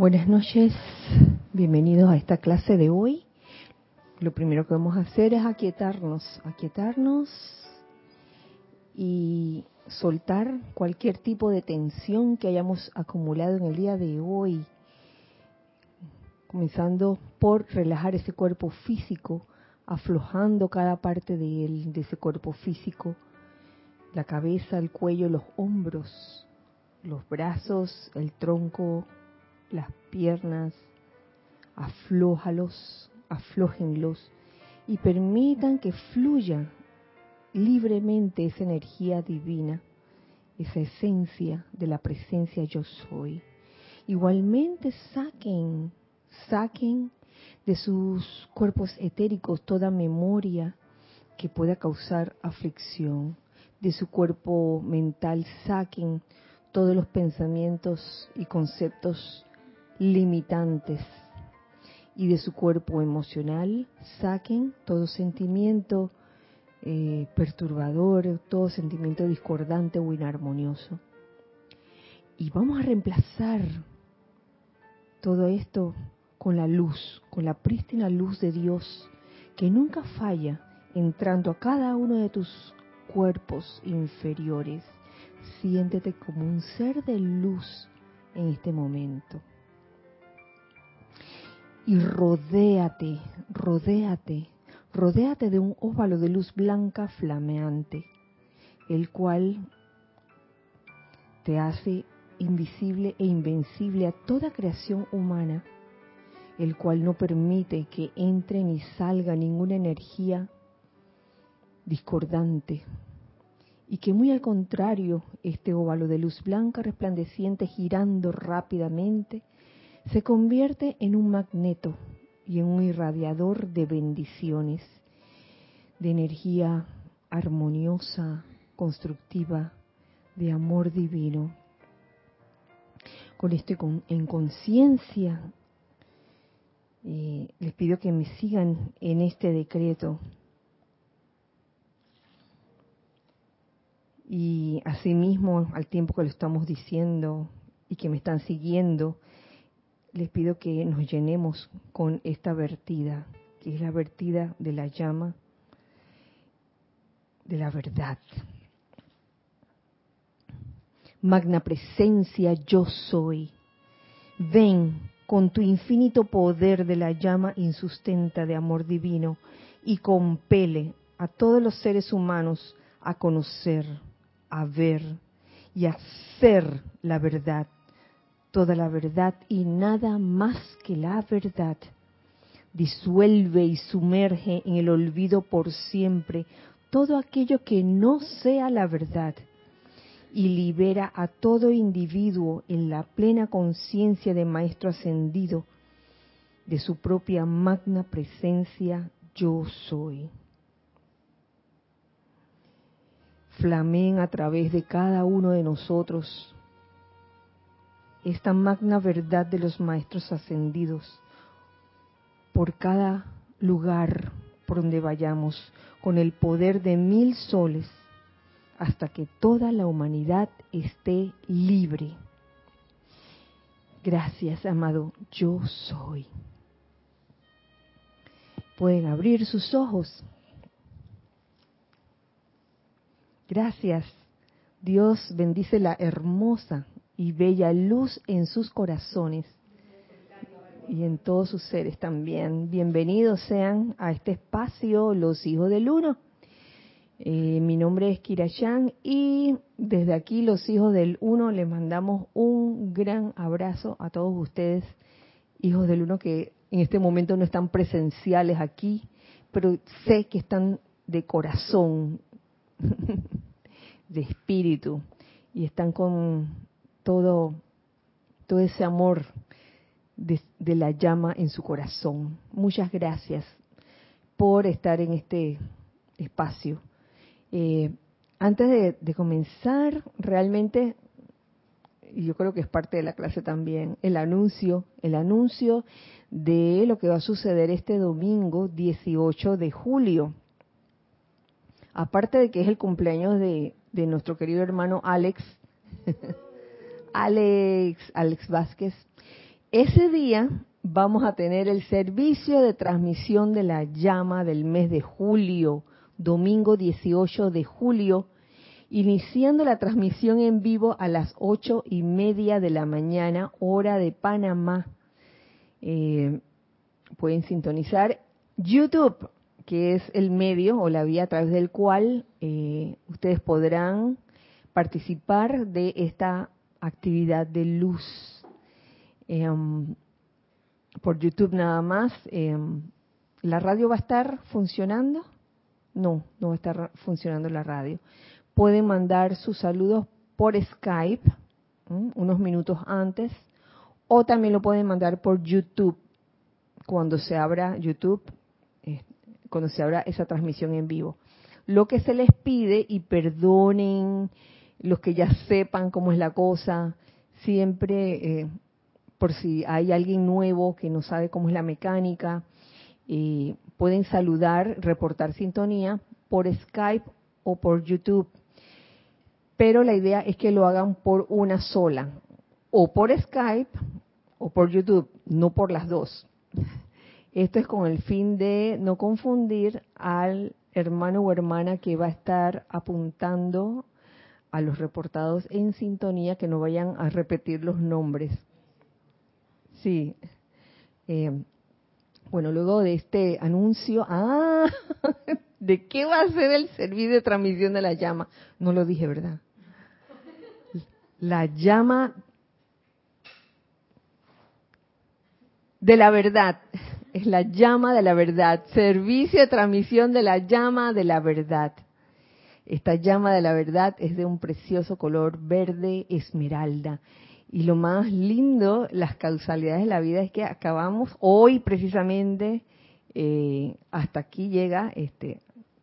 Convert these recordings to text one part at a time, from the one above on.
Buenas noches, bienvenidos a esta clase de hoy. Lo primero que vamos a hacer es aquietarnos, aquietarnos y soltar cualquier tipo de tensión que hayamos acumulado en el día de hoy, comenzando por relajar ese cuerpo físico, aflojando cada parte de él, de ese cuerpo físico, la cabeza, el cuello, los hombros, los brazos, el tronco, las piernas, aflójalos, aflójenlos y permitan que fluya libremente esa energía divina, esa esencia de la presencia yo soy. Igualmente saquen, saquen de sus cuerpos etéricos toda memoria que pueda causar aflicción. De su cuerpo mental saquen todos los pensamientos y conceptos limitantes y de su cuerpo emocional saquen todo sentimiento eh, perturbador, todo sentimiento discordante o inarmonioso. Y vamos a reemplazar todo esto con la luz, con la prístina luz de Dios, que nunca falla entrando a cada uno de tus cuerpos inferiores. Siéntete como un ser de luz en este momento y rodéate, rodéate, rodéate de un óvalo de luz blanca flameante, el cual te hace invisible e invencible a toda creación humana, el cual no permite que entre ni salga ninguna energía discordante, y que muy al contrario, este óvalo de luz blanca resplandeciente girando rápidamente, se convierte en un magneto y en un irradiador de bendiciones, de energía armoniosa, constructiva, de amor divino. Con esto en conciencia, eh, les pido que me sigan en este decreto. Y asimismo, al tiempo que lo estamos diciendo y que me están siguiendo, les pido que nos llenemos con esta vertida, que es la vertida de la llama de la verdad. Magna presencia yo soy. Ven con tu infinito poder de la llama insustenta de amor divino y compele a todos los seres humanos a conocer, a ver y a ser la verdad toda la verdad y nada más que la verdad. Disuelve y sumerge en el olvido por siempre todo aquello que no sea la verdad y libera a todo individuo en la plena conciencia de Maestro Ascendido de su propia magna presencia yo soy. Flamen a través de cada uno de nosotros esta magna verdad de los maestros ascendidos por cada lugar por donde vayamos, con el poder de mil soles, hasta que toda la humanidad esté libre. Gracias, amado, yo soy. Pueden abrir sus ojos. Gracias. Dios bendice la hermosa y bella luz en sus corazones y en todos sus seres también. Bienvenidos sean a este espacio los hijos del uno. Eh, mi nombre es Kirayán y desde aquí los hijos del uno les mandamos un gran abrazo a todos ustedes, hijos del uno que en este momento no están presenciales aquí, pero sé que están de corazón, de espíritu y están con todo, todo ese amor de, la llama en su corazón. Muchas gracias por estar en este espacio. Eh, antes de, comenzar, realmente, y yo creo que es parte de la clase también, el anuncio, el anuncio de lo que va a suceder este domingo 18 de julio. Aparte de que es el cumpleaños de, de nuestro querido hermano Alex, Alex, Alex Vázquez. ese día vamos a tener el servicio de transmisión de la llama del mes de julio, domingo 18 de julio, iniciando la transmisión en vivo a las ocho y media de la mañana, hora de Panamá. Eh, pueden sintonizar YouTube, que es el medio o la vía a través del cual eh, ustedes podrán participar de esta actividad de luz. Em, por YouTube nada más. Em, ¿La radio va a estar funcionando? No, no va a estar funcionando la radio. Pueden mandar sus saludos por Skype unos minutos antes o también lo pueden mandar por YouTube cuando se abra YouTube, cuando se abra esa transmisión en vivo. Lo que se les pide, y perdonen los que ya sepan cómo es la cosa, siempre, eh, por si hay alguien nuevo que no sabe cómo es la mecánica, eh, pueden saludar, reportar sintonía por Skype o por YouTube. Pero la idea es que lo hagan por una sola, o por Skype o por YouTube, no por las dos. Esto es con el fin de no confundir al hermano o hermana que va a estar apuntando a los reportados en sintonía que no vayan a repetir los nombres. Sí. Eh, bueno, luego de este anuncio, ah, ¿de qué va a ser el servicio de transmisión de la llama? No lo dije, ¿verdad? La llama de la verdad. Es la llama de la verdad. Servicio de transmisión de la llama de la verdad. Esta llama de la verdad es de un precioso color verde esmeralda. Y lo más lindo, las causalidades de la vida es que acabamos hoy precisamente, eh, hasta aquí llega este,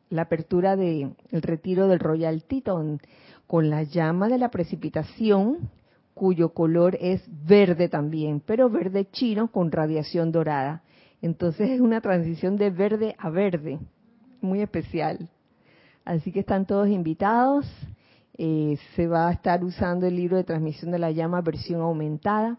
la apertura del retiro del Royal Teton con la llama de la precipitación, cuyo color es verde también, pero verde chino con radiación dorada. Entonces es una transición de verde a verde, muy especial. Así que están todos invitados. Eh, se va a estar usando el libro de transmisión de la llama versión aumentada.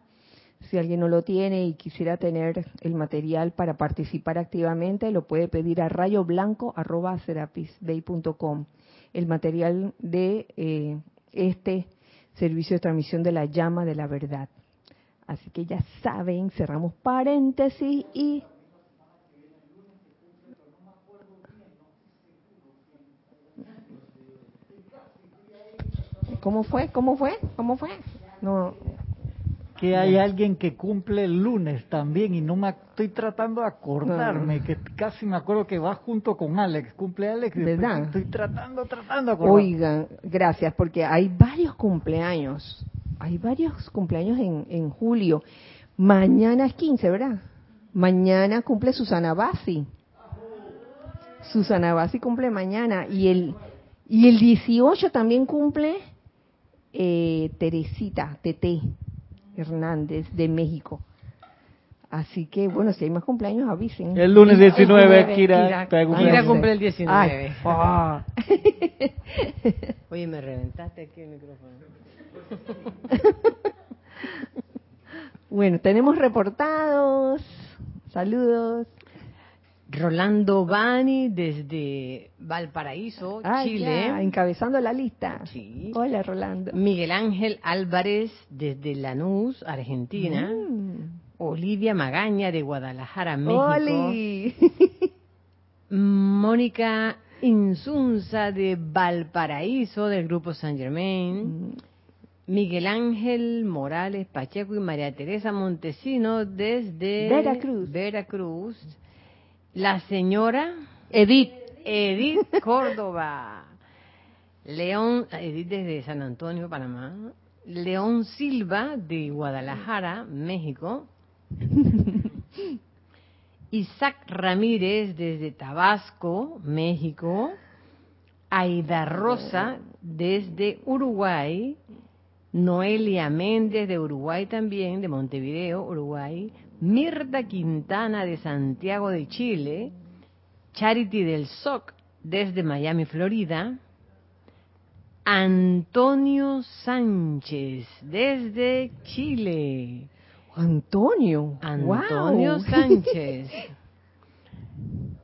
Si alguien no lo tiene y quisiera tener el material para participar activamente, lo puede pedir a rayoblanco.com. El material de eh, este servicio de transmisión de la llama de la verdad. Así que ya saben, cerramos paréntesis y ¿Cómo fue? ¿Cómo fue? ¿Cómo fue? No. Que hay alguien que cumple el lunes también y no me estoy tratando de acordarme, ah. que casi me acuerdo que va junto con Alex, cumple Alex. ¿Verdad? Estoy tratando, tratando de acordarme. Oigan, gracias, porque hay varios cumpleaños. Hay varios cumpleaños en, en julio. Mañana es 15, ¿verdad? Mañana cumple Susana Bassi. Susana Bassi cumple mañana y el y el 18 también cumple eh, Teresita Tete Hernández de México. Así que, bueno, si hay más cumpleaños, avisen. El lunes 19, Kira. Kira, cumple el 19. Oye, me reventaste aquí el micrófono. bueno, tenemos reportados. Saludos. Rolando Bani desde Valparaíso, ah, Chile. encabezando la lista. Hola, Rolando. Miguel Ángel Álvarez desde Lanús, Argentina. Mm. Olivia Magaña de Guadalajara, México. Mónica Insunza de Valparaíso del grupo San Germain. Mm. Miguel Ángel Morales Pacheco y María Teresa Montesino desde Veracruz. Veracruz la señora Edith. Edith Córdoba. León, Edith desde San Antonio, Panamá. León Silva de Guadalajara, México. Isaac Ramírez desde Tabasco, México. Aida Rosa desde Uruguay. Noelia Méndez de Uruguay también, de Montevideo, Uruguay. Mirta Quintana de Santiago de Chile, Charity del SOC desde Miami, Florida, Antonio Sánchez desde Chile. Antonio. Antonio Sánchez.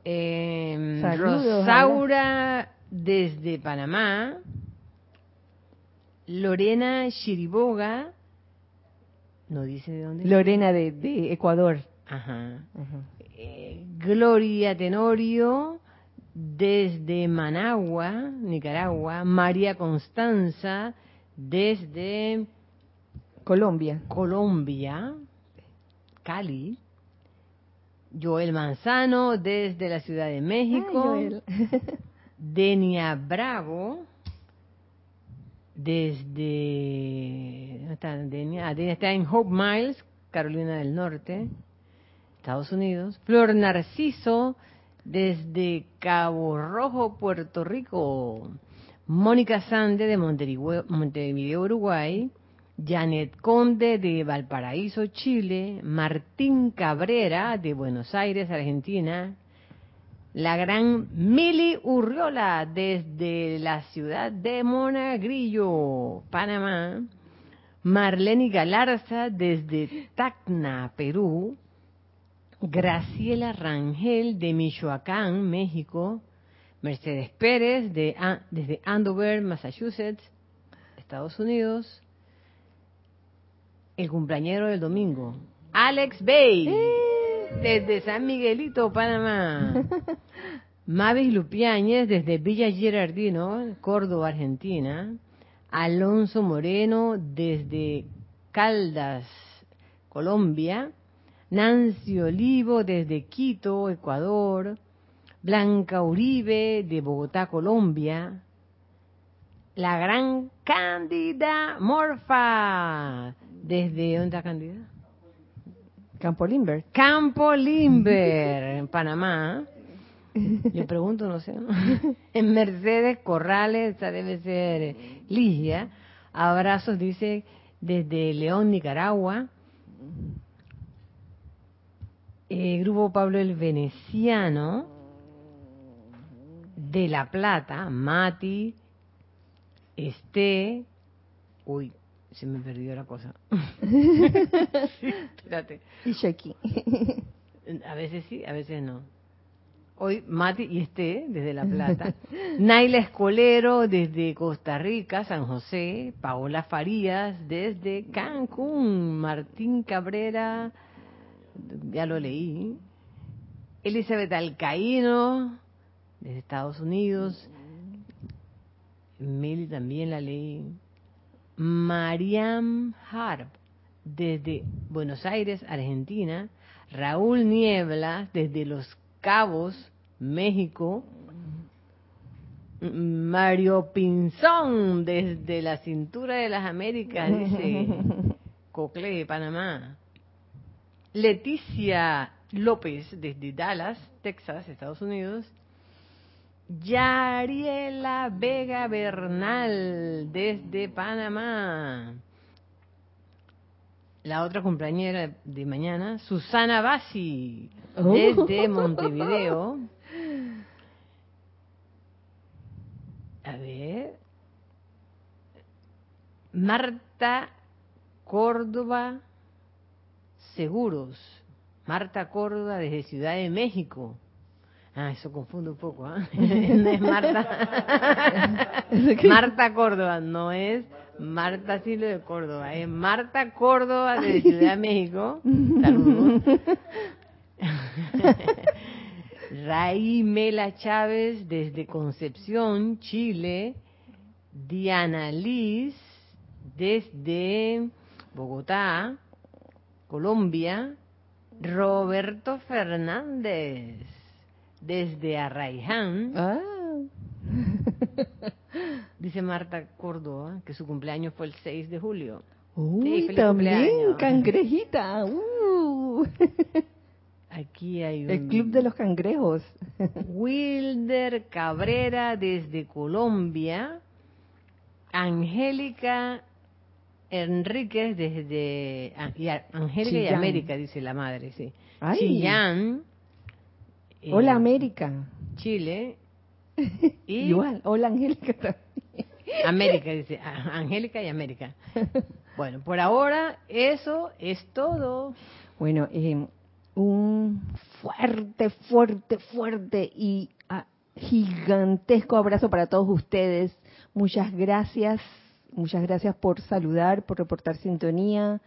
Eh, Rosaura desde Panamá. Lorena Chiriboga. No dice de dónde. Lorena de, Ecuador. Ajá. Eh, Gloria Tenorio desde Managua, Nicaragua. María Constanza desde Colombia. Colombia. Cali. Joel Manzano desde la Ciudad de México. Denia Bravo desde ¿dónde está? Ah, está en Hope Miles, Carolina del Norte, Estados Unidos. Flor Narciso desde Cabo Rojo, Puerto Rico. Mónica Sande de Montevideo, Uruguay. Janet Conde de Valparaíso, Chile, Martín Cabrera de Buenos Aires, Argentina, la gran Mili Urriola desde la ciudad de Monagrillo, Panamá, Marlene Galarza desde Tacna, Perú, Graciela Rangel de Michoacán, México, Mercedes Pérez de, desde Andover, Massachusetts, Estados Unidos, el cumpleañero del domingo, Alex Bay, ¡Eh! Desde San Miguelito, Panamá. Mavis Lupiáñez desde Villa Girardino, Córdoba, Argentina. Alonso Moreno desde Caldas, Colombia. Nancy Olivo desde Quito, Ecuador. Blanca Uribe de Bogotá, Colombia. La gran Cándida Morfa desde ¿dónde está Candida? Campo Limber. Campo Limber, en Panamá. Yo pregunto, no sé. En Mercedes Corrales, esa debe ser Ligia. Abrazos, dice, desde León, Nicaragua. El Grupo Pablo el Veneciano. De La Plata, Mati, Este. Uy, se me perdió la cosa. espérate. Y Shaki. a veces sí, a veces no. Hoy Mati y Esté desde La Plata. Naila Escolero desde Costa Rica, San José. Paola Farías desde Cancún. Martín Cabrera, ya lo leí. Elizabeth Alcaíno desde Estados Unidos. Meli también la leí. Mariam Harp, desde Buenos Aires, Argentina, Raúl Niebla, desde Los Cabos, México, Mario Pinzón, desde la cintura de las Américas, dice Cocle, Panamá, Leticia López, desde Dallas, Texas, Estados Unidos, Yariela Vega Bernal desde Panamá. La otra compañera de mañana, Susana desde oh. Montevideo. A ver. Marta Córdoba Seguros. Marta Córdoba desde Ciudad de México. Ah, eso confunde un poco, ¿ah? no es Marta. Marta Córdoba, no es Marta Silvio de Córdoba, es Marta Córdoba de Ciudad de México. Saludos. Chávez desde Concepción, Chile. Diana Liz desde Bogotá, Colombia. Roberto Fernández desde Arraiján. Ah. Dice Marta Córdoba que su cumpleaños fue el 6 de julio. Uy, también, cangrejita. Uh. Aquí hay un... El Club de los Cangrejos. Wilder Cabrera desde Colombia. Angélica Enríquez desde... Ah, Angélica y América, dice la madre, sí. Chillán Hola eh, América. Chile. Igual, hola Angélica América, dice. Angélica y América. Bueno, por ahora eso es todo. Bueno, eh, un fuerte, fuerte, fuerte y ah, gigantesco abrazo para todos ustedes. Muchas gracias, muchas gracias por saludar, por reportar sintonía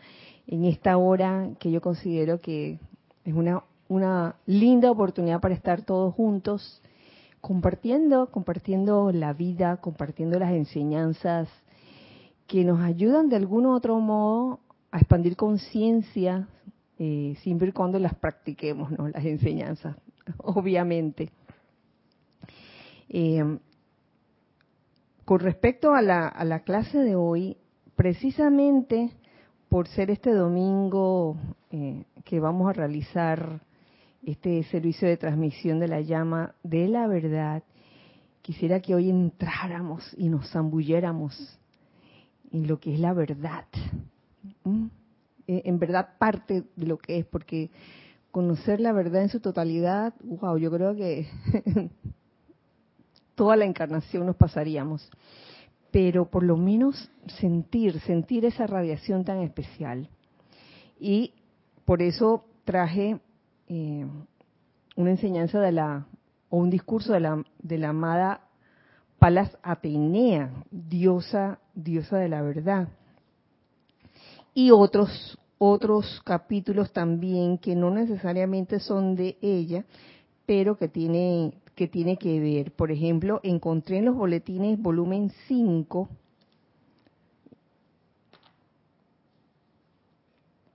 en esta hora que yo considero que es una, una linda oportunidad para estar todos juntos compartiendo, compartiendo la vida, compartiendo las enseñanzas que nos ayudan de algún otro modo a expandir conciencia, eh, siempre y cuando las practiquemos, ¿no? Las enseñanzas, obviamente. Eh, con respecto a la, clase de hoy, precisamente por ser este domingo eh, que vamos a realizar este servicio de transmisión de la llama de la verdad, quisiera que hoy entráramos y nos zambulléramos en lo que es la verdad. En verdad parte de lo que es, porque conocer la verdad en su totalidad, wow, yo creo que toda la encarnación nos pasaríamos. Pero por lo menos sentir, sentir esa radiación tan especial. Y por eso traje eh, una enseñanza de la, o un discurso de la, de la amada Palas Atenea, diosa, diosa de la verdad. Y otros, otros capítulos también que no necesariamente son de ella, pero que tiene, que tiene que ver. Por ejemplo, encontré en los boletines volumen 5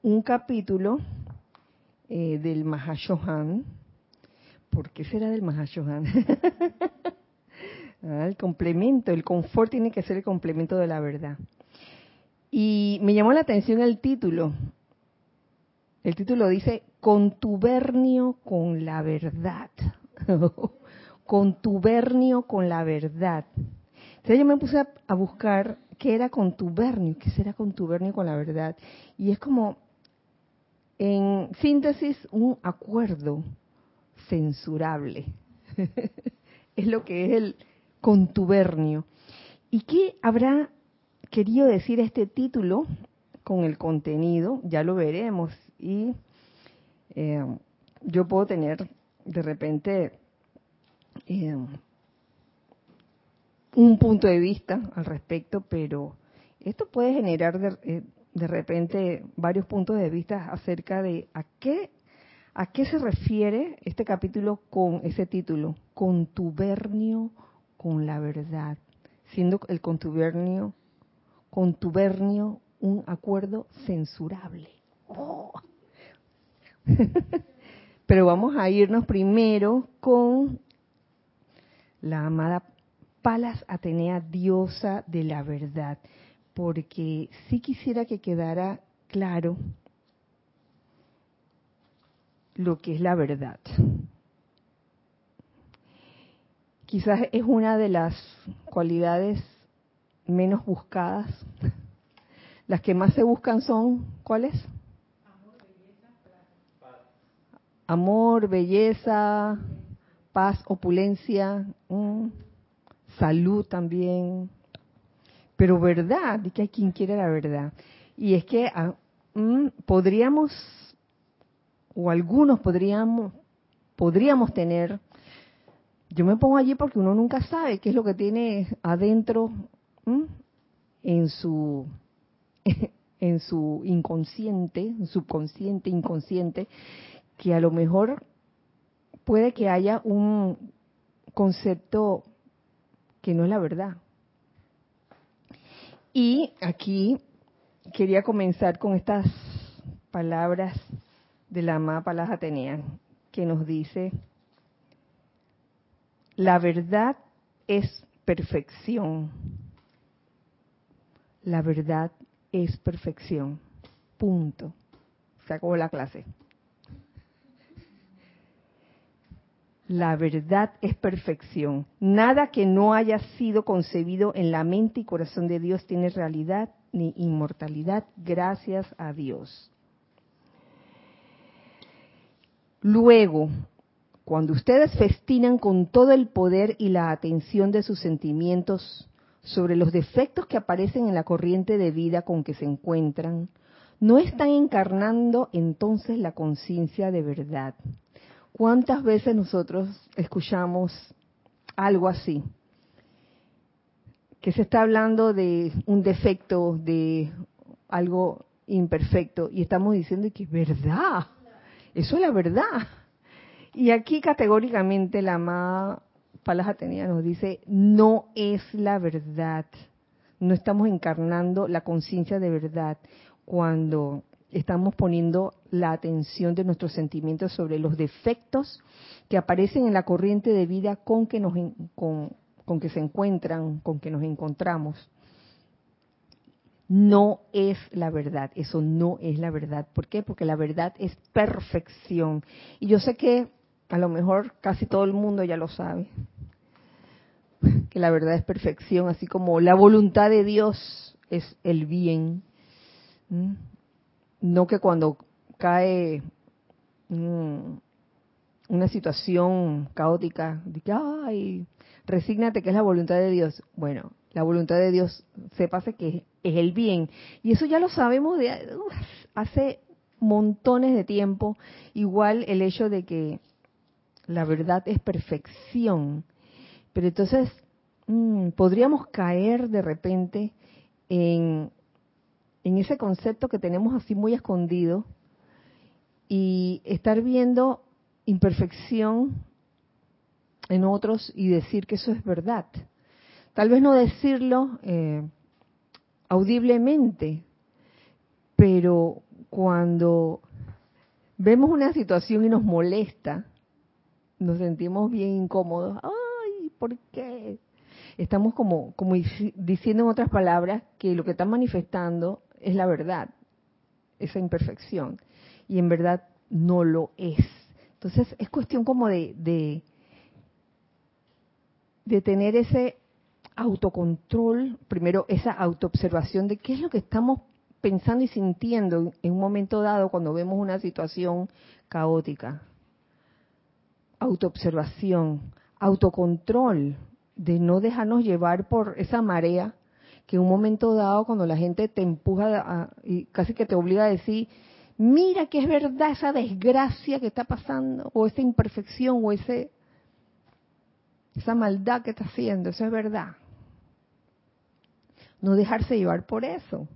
un capítulo eh, del Mahashohan. ¿Por qué será del Mahashohan? Ah, el complemento, el confort tiene que ser el complemento de la verdad. Y me llamó la atención el título. El título dice contubernio con la verdad. contubernio con la verdad. Entonces yo me puse a, buscar qué era contubernio, qué será contubernio con la verdad. Y es como en síntesis, un acuerdo censurable. es lo que es el contubernio. ¿Y qué habrá querido decir este título con el contenido? Ya lo veremos. Y eh, yo puedo tener de repente eh, un punto de vista al respecto, pero esto puede generar eh, de repente varios puntos de vista acerca de a qué a qué se refiere este capítulo con ese título, contubernio con la verdad, siendo el contubernio contubernio un acuerdo censurable. Oh. Pero vamos a irnos primero con la amada Palas Atenea, diosa de la verdad porque sí quisiera que quedara claro lo que es la verdad. Quizás es una de las cualidades menos buscadas. Las que más se buscan son, ¿cuáles? Amor, belleza, paz, opulencia, mm, salud también, pero verdad, de que hay quien quiere la verdad. Y es que ah, mm, podríamos, o algunos podríamos, podríamos tener, yo me pongo allí porque uno nunca sabe qué es lo que tiene adentro mm, en su en su inconsciente, subconsciente, inconsciente, que a lo mejor puede que haya un concepto que no es la verdad, y aquí quería comenzar con estas palabras de la amada Palas Atenea, que nos dice, la verdad es perfección. La verdad es perfección. Punto. Se acabó la clase. La verdad es perfección. Nada que no haya sido concebido en la mente y corazón de Dios tiene realidad ni inmortalidad, gracias a Dios. Luego, cuando ustedes festinan con todo el poder y la atención de sus sentimientos sobre los defectos que aparecen en la corriente de vida con que se encuentran, no están encarnando entonces la conciencia de verdad. ¿Cuántas veces nosotros escuchamos algo así? Que se está hablando de un defecto, de algo imperfecto, y estamos diciendo que es verdad, eso es la verdad. Y aquí categóricamente la amada Palas Atenea nos dice, no es la verdad. No estamos encarnando la conciencia de verdad cuando estamos poniendo la atención de nuestros sentimientos sobre los defectos que aparecen en la corriente de vida con que, nos, con, con que se encuentran, con que nos encontramos. No es la verdad, eso no es la verdad. ¿Por qué? Porque la verdad es perfección. Y yo sé que a lo mejor casi todo el mundo ya lo sabe, que la verdad es perfección, así como la voluntad de Dios es el bien. No que cuando cae una situación caótica, diga, ay, resígnate que es la voluntad de Dios. Bueno, la voluntad de Dios, sépase que es el bien. Y eso ya lo sabemos de hace montones de tiempo. Igual el hecho de que la verdad es perfección. Pero entonces mm, podríamos caer de repente en, en ese concepto que tenemos así muy escondido y estar viendo imperfección en otros y decir que eso es verdad. Tal vez no decirlo eh, audiblemente, pero cuando vemos una situación y nos molesta, nos sentimos bien incómodos. Ay, ¿por qué? Estamos como, como diciendo en otras palabras que lo que están manifestando es la verdad, esa imperfección. Y en verdad no lo es. Entonces es cuestión como de, de, tener ese autocontrol, primero esa autoobservación de qué es lo que estamos pensando y sintiendo en un momento dado cuando vemos una situación caótica autoobservación, autocontrol, de no dejarnos llevar por esa marea que en un momento dado cuando la gente te empuja y casi que te obliga a decir, mira que es verdad esa desgracia que está pasando, o esa imperfección, o ese esa maldad que está haciendo, eso es verdad. No dejarse llevar por eso.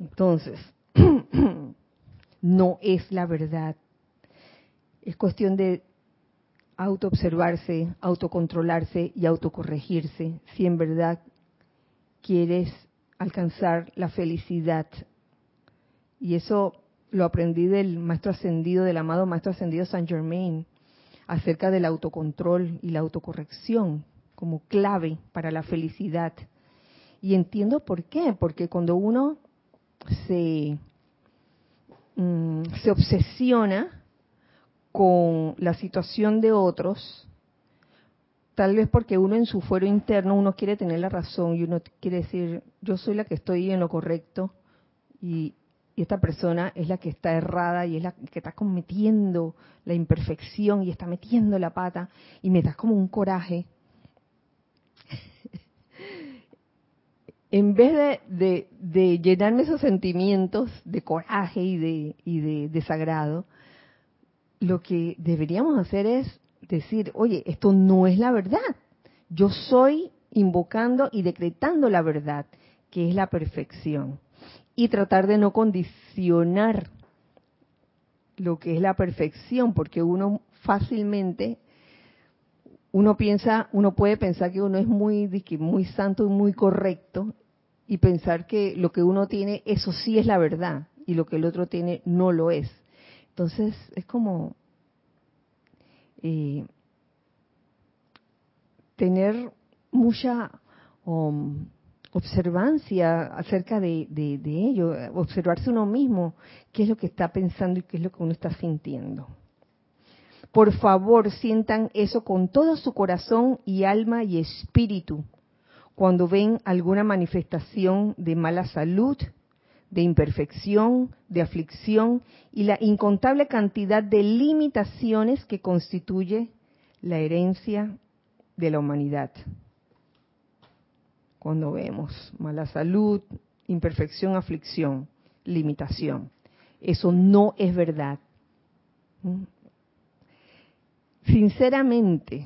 Entonces, no es la verdad. Es cuestión de autoobservarse, autocontrolarse y autocorregirse si en verdad quieres alcanzar la felicidad. Y eso lo aprendí del maestro ascendido, del amado maestro ascendido Saint Germain, acerca del autocontrol y la autocorrección como clave para la felicidad. Y entiendo por qué, porque cuando uno se, mm, se obsesiona con la situación de otros, tal vez porque uno en su fuero interno uno quiere tener la razón y uno quiere decir, yo soy la que estoy en lo correcto y, esta persona es la que está errada y es la que está cometiendo la imperfección y está metiendo la pata y me da como un coraje. en vez de, de, llenarme esos sentimientos de coraje y de, y de desagrado, lo que deberíamos hacer es decir, oye, esto no es la verdad. Yo soy invocando y decretando la verdad, que es la perfección. Y tratar de no condicionar lo que es la perfección, porque uno fácilmente, uno piensa, uno puede pensar que uno es muy, muy santo y muy correcto, y pensar que lo que uno tiene, eso sí es la verdad, y lo que el otro tiene no lo es. Entonces es como tener mucha um, observancia acerca de, de, ello, observarse uno mismo, qué es lo que está pensando y qué es lo que uno está sintiendo. Por favor, sientan eso con todo su corazón y alma y espíritu cuando ven alguna manifestación de mala salud, de imperfección, de aflicción y la incontable cantidad de limitaciones que constituye la herencia de la humanidad. cuando vemos mala salud, imperfección, aflicción, limitación. Eso no es verdad. ¿Mm? Sinceramente,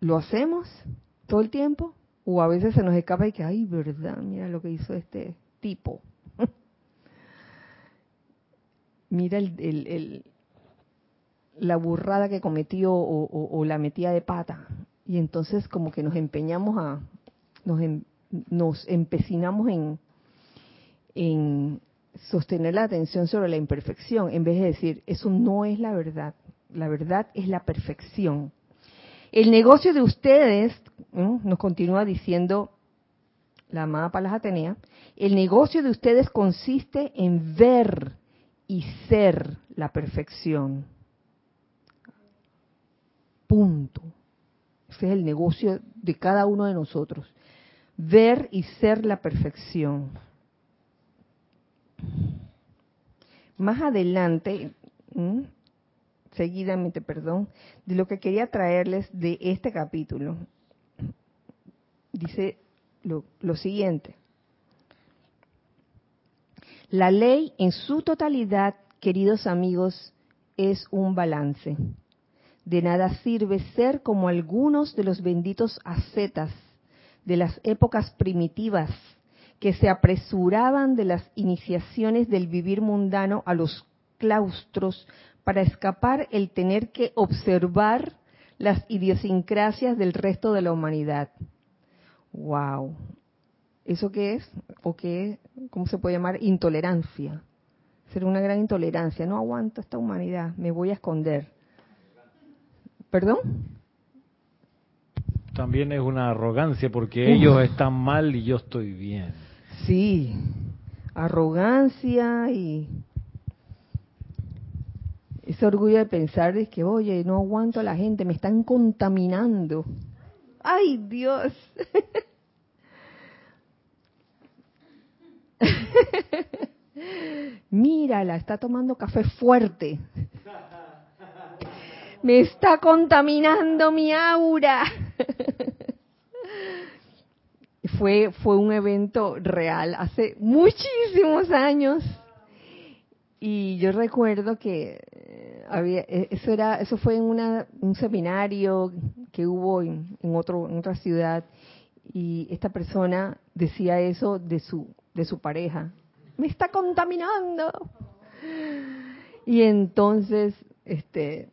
¿lo hacemos todo el tiempo? O a veces se nos escapa y que, ay, verdad, mira lo que hizo este tipo. mira el, la burrada que cometió o, la metía de pata. Y entonces como que nos empeñamos a, nos, em, nos empecinamos en, en sostener la atención sobre la imperfección, en vez de decir, eso no es la verdad, la verdad es la perfección. El negocio de ustedes, nos continúa diciendo la amada Palas Atenea, el negocio de ustedes consiste en ver y ser la perfección. Punto. Ese es el negocio de cada uno de nosotros. Ver y ser la perfección. Más adelante, seguidamente, perdón, de lo que quería traerles de este capítulo, dice lo, lo siguiente. La ley en su totalidad, queridos amigos, es un balance. De nada sirve ser como algunos de los benditos ascetas de las épocas primitivas que se apresuraban de las iniciaciones del vivir mundano a los claustros para escapar el tener que observar las idiosincrasias del resto de la humanidad. Wow. ¿Eso qué es? ¿O qué? ¿Cómo se puede llamar? Intolerancia. Ser una gran intolerancia. No aguanto esta humanidad, me voy a esconder. ¿Perdón? También es una arrogancia porque ellos están mal y yo estoy bien. Sí, arrogancia y ese orgullo de pensar de que, oye, no aguanto a la gente, me están contaminando. ¡Ay, Dios! Mírala, está tomando café fuerte me está contaminando mi aura. fue, fue un evento real hace muchísimos años. Y yo recuerdo que eh, había, e, eso era, eso fue en una, un seminario que hubo en, otro, en otra ciudad y esta persona decía eso de su, de su pareja. Me está contaminando. Y entonces, este,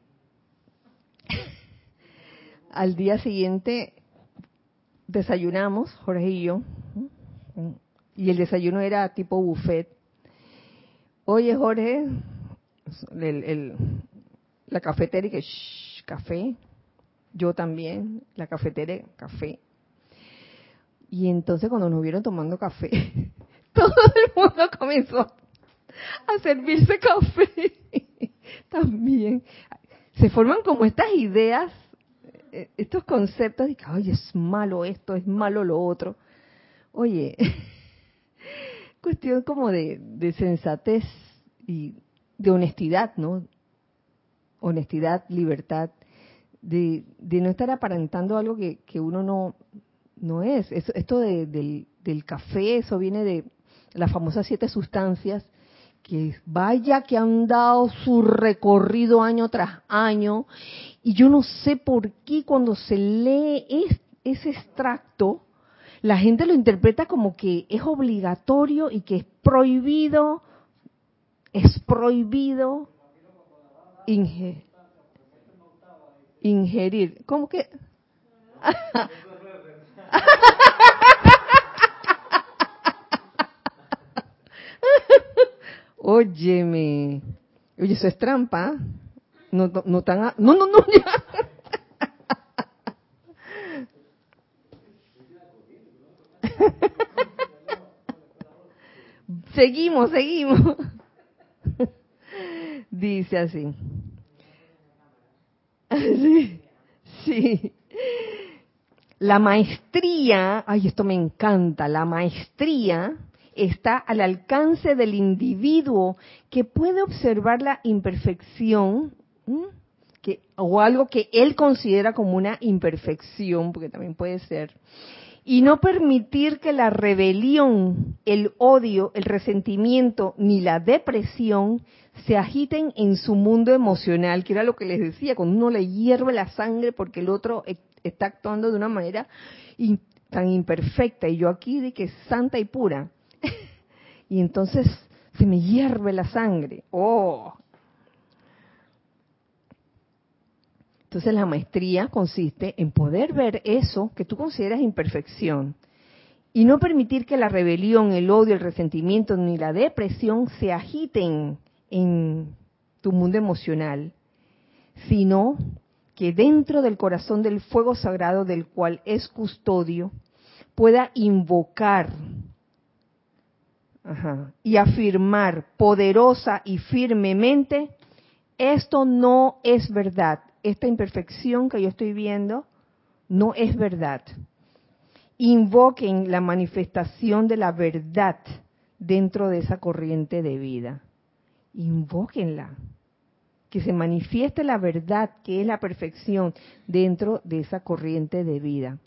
al día siguiente desayunamos, Jorge y yo, y el desayuno era tipo buffet. Oye, Jorge, la cafetera y que, shh, café. Yo también, la cafetera, café. Y entonces cuando nos vieron tomando café, todo el mundo comenzó a servirse café también. Se forman como estas ideas eh, estos conceptos de que, oye, es malo esto, es malo lo otro. Oye, cuestión como de, de sensatez y de honestidad, ¿no? Honestidad, libertad, de, de no estar aparentando algo que, que uno no, no es. esto de, del, del café, eso viene de las famosas siete sustancias que vaya que han dado su recorrido año tras año y yo no sé por qué cuando se lee ese extracto, la gente lo interpreta como que es obligatorio y que es prohibido, es prohibido ingerir. ¿Cómo que? Óyeme. Oye, eso es trampa. No, no, no tan... No, no, no, ya. seguimos, seguimos. Dice así. Sí, sí. La maestría, ay, esto me encanta, la maestría está al alcance del individuo que puede observar la imperfección o algo que él considera como una imperfección, porque también puede ser, y no permitir que la rebelión, el odio, el resentimiento ni la depresión se agiten en su mundo emocional, que era lo que les decía, cuando uno le hierve la sangre porque el otro e, está actuando de una manera tan imperfecta y yo aquí de que es santa y pura. y entonces se me hierve la sangre. Oh. Entonces la maestría consiste en poder ver eso que tú consideras imperfección y no permitir que la rebelión, el odio, el resentimiento ni la depresión se agiten en tu mundo emocional, sino que dentro del corazón del fuego sagrado del cual es custodio, pueda invocar y afirmar poderosa y firmemente, esto no es verdad, esta imperfección que yo estoy viendo no es verdad. Invoquen la manifestación de la verdad dentro de esa corriente de vida. Invóquenla. Que se manifieste la verdad, que es la perfección, dentro de esa corriente de vida.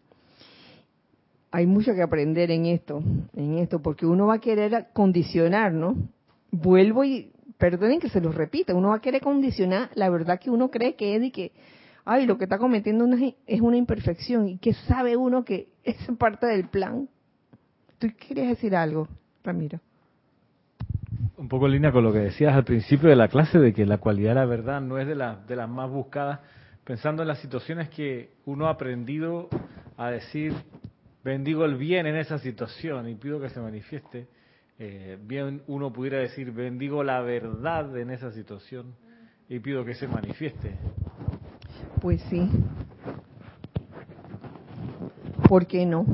Hay mucho que aprender en esto, en esto, porque uno va a querer condicionar, ¿no? Vuelvo y perdonen que se los repita, uno va a querer condicionar la verdad que uno cree que es y que, ay, lo que está cometiendo es una imperfección y que sabe uno que es parte del plan. ¿Tú quieres decir algo, Ramiro? Un poco en línea con lo que decías al principio de la clase, de que la cualidad de la verdad no es de, de las más buscadas, pensando en las situaciones que uno ha aprendido a decir, bendigo el bien en esa situación y pido que se manifieste eh, bien uno pudiera decir, bendigo la verdad en esa situación y pido que se manifieste. Pues sí. ¿Por qué no?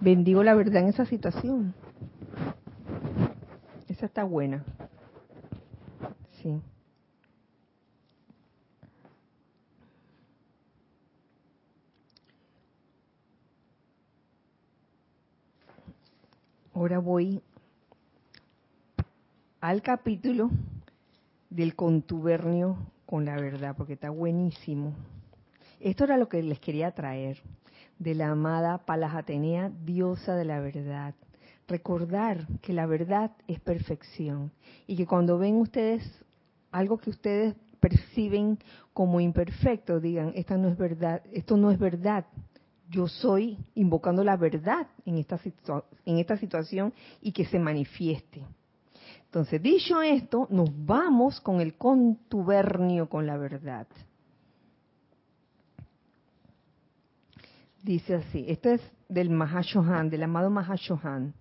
Bendigo la verdad en esa situación. Esa está buena. Sí. Ahora voy al capítulo del contubernio con la verdad, porque está buenísimo. Esto era lo que les quería traer de la amada Palas Atenea, diosa de la verdad. Recordar que la verdad es perfección y que cuando ven ustedes algo que ustedes perciben como imperfecto, digan, esta no es verdad, esto no es verdad, yo soy invocando la verdad en esta, situación y que se manifieste. Entonces, dicho esto, nos vamos con el contubernio con la verdad. Dice así, esto es del Mahashohan, del amado Mahashohan.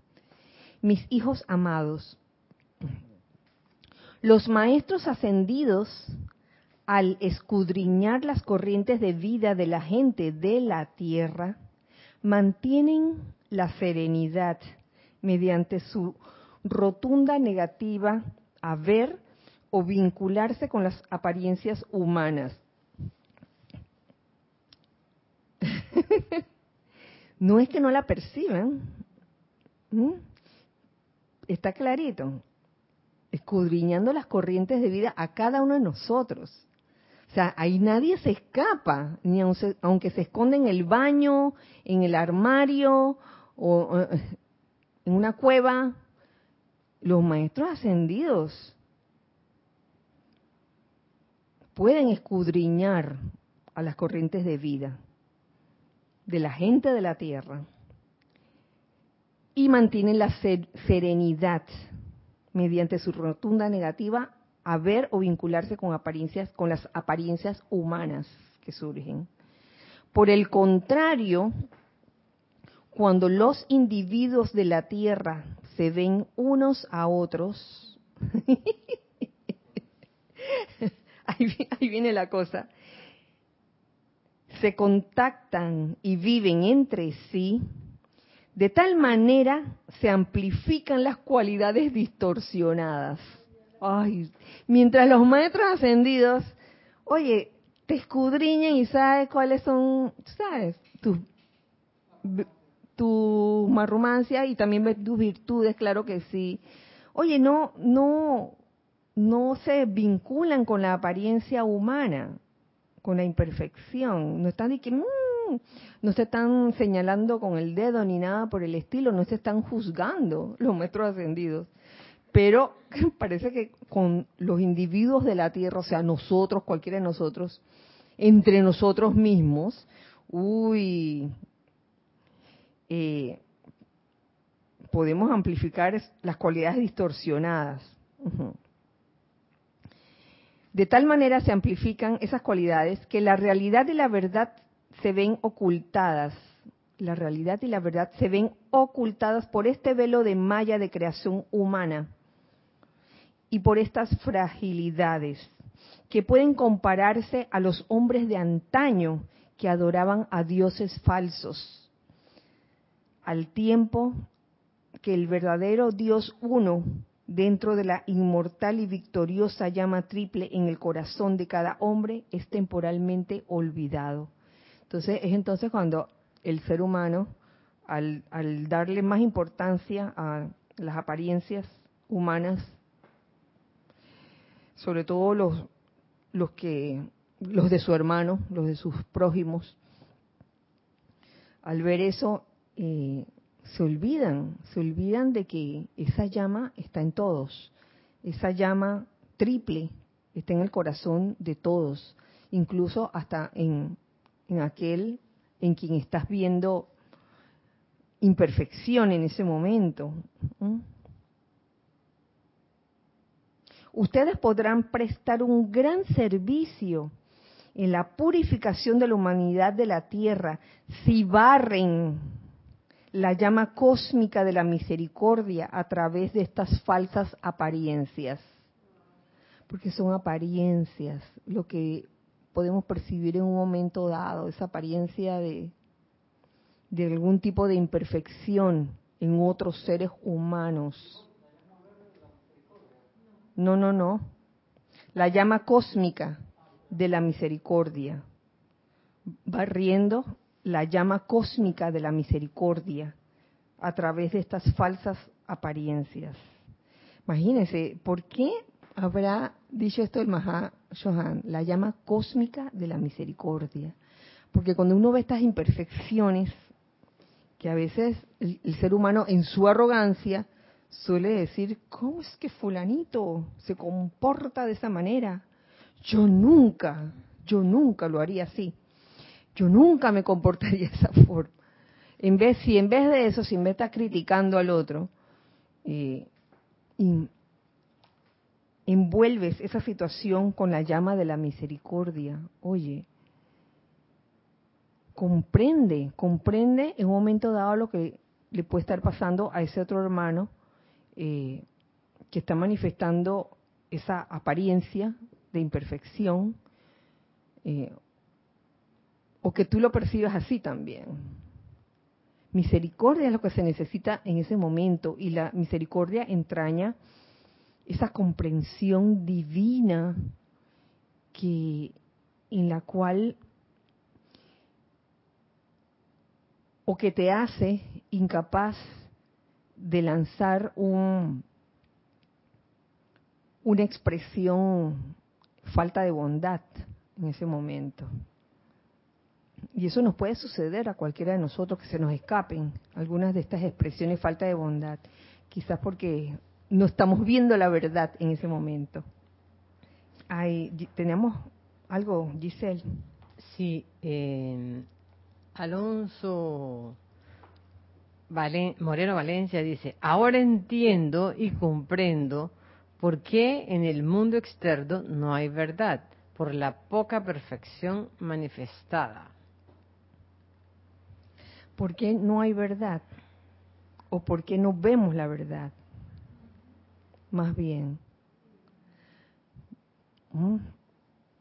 Mis hijos amados, los maestros ascendidos al escudriñar las corrientes de vida de la gente de la tierra, mantienen la serenidad mediante su rotunda negativa a ver o vincularse con las apariencias humanas. no es que no la perciban, está clarito, escudriñando las corrientes de vida a cada uno de nosotros. O sea, ahí nadie se escapa, ni aunque se esconde en el baño, en el armario o en una cueva. Los maestros ascendidos pueden escudriñar a las corrientes de vida de la gente de la tierra y mantienen la serenidad mediante su rotunda negativa a ver o vincularse con apariencias, con las apariencias humanas que surgen. Por el contrario, cuando los individuos de la tierra se ven unos a otros, ahí, ahí viene la cosa, se contactan y viven entre sí, de tal manera se amplifican las cualidades distorsionadas Ay, mientras los maestros ascendidos, oye, te escudriñan y sabes cuáles son, sabes, tus tu marrumancia y también tus virtudes, claro que sí. Oye, no, no, no se vinculan con la apariencia humana, con la imperfección. No están que, mmm, no se están señalando con el dedo ni nada por el estilo, no se están juzgando los maestros ascendidos. Pero parece que con los individuos de la Tierra, o sea, nosotros, cualquiera de nosotros, entre nosotros mismos, uy, eh, podemos amplificar las cualidades distorsionadas. De tal manera se amplifican esas cualidades que la realidad y la verdad se ven ocultadas. La realidad y la verdad se ven ocultadas por este velo de malla de creación humana y por estas fragilidades que pueden compararse a los hombres de antaño que adoraban a dioses falsos, al tiempo que el verdadero Dios uno dentro de la inmortal y victoriosa llama triple en el corazón de cada hombre es temporalmente olvidado. Entonces es entonces cuando el ser humano, al, al darle más importancia a las apariencias humanas, sobre todo los, los que los de su hermano, los de sus prójimos, al ver eso eh, se olvidan, se olvidan de que esa llama está en todos, esa llama triple está en el corazón de todos, incluso hasta en, en aquel en quien estás viendo imperfección en ese momento. Ustedes podrán prestar un gran servicio en la purificación de la humanidad de la tierra si barren la llama cósmica de la misericordia a través de estas falsas apariencias. Porque son apariencias, lo que podemos percibir en un momento dado, esa apariencia de, de algún tipo de imperfección en otros seres humanos. No, no, no. La llama cósmica de la misericordia, barriendo la llama cósmica de la misericordia a través de estas falsas apariencias. Imagínense, ¿por qué habrá dicho esto el Maha Johan? La llama cósmica de la misericordia. Porque cuando uno ve estas imperfecciones, que a veces el, el ser humano en su arrogancia suele decir, ¿cómo es que fulanito se comporta de esa manera? Yo nunca, yo nunca lo haría así. Yo nunca me comportaría de esa forma. En vez, si en vez de eso, si me está criticando al otro, eh, envuelves esa situación con la llama de la misericordia, oye, comprende, comprende en un momento dado lo que le puede estar pasando a ese otro hermano eh, que está manifestando esa apariencia de imperfección eh, o que tú lo percibas así también. Misericordia es lo que se necesita en ese momento y la misericordia entraña esa comprensión divina que en la cual o que te hace incapaz de lanzar un, una expresión falta de bondad en ese momento. Y eso nos puede suceder a cualquiera de nosotros que se nos escapen algunas de estas expresiones falta de bondad, quizás porque no estamos viendo la verdad en ese momento. Ay, tenemos algo, Giselle. Sí, eh, Alonso Moreno Valencia dice, ahora entiendo y comprendo por qué en el mundo externo no hay verdad, por la poca perfección manifestada. ¿Por qué no hay verdad? ¿O por qué no vemos la verdad? Más bien,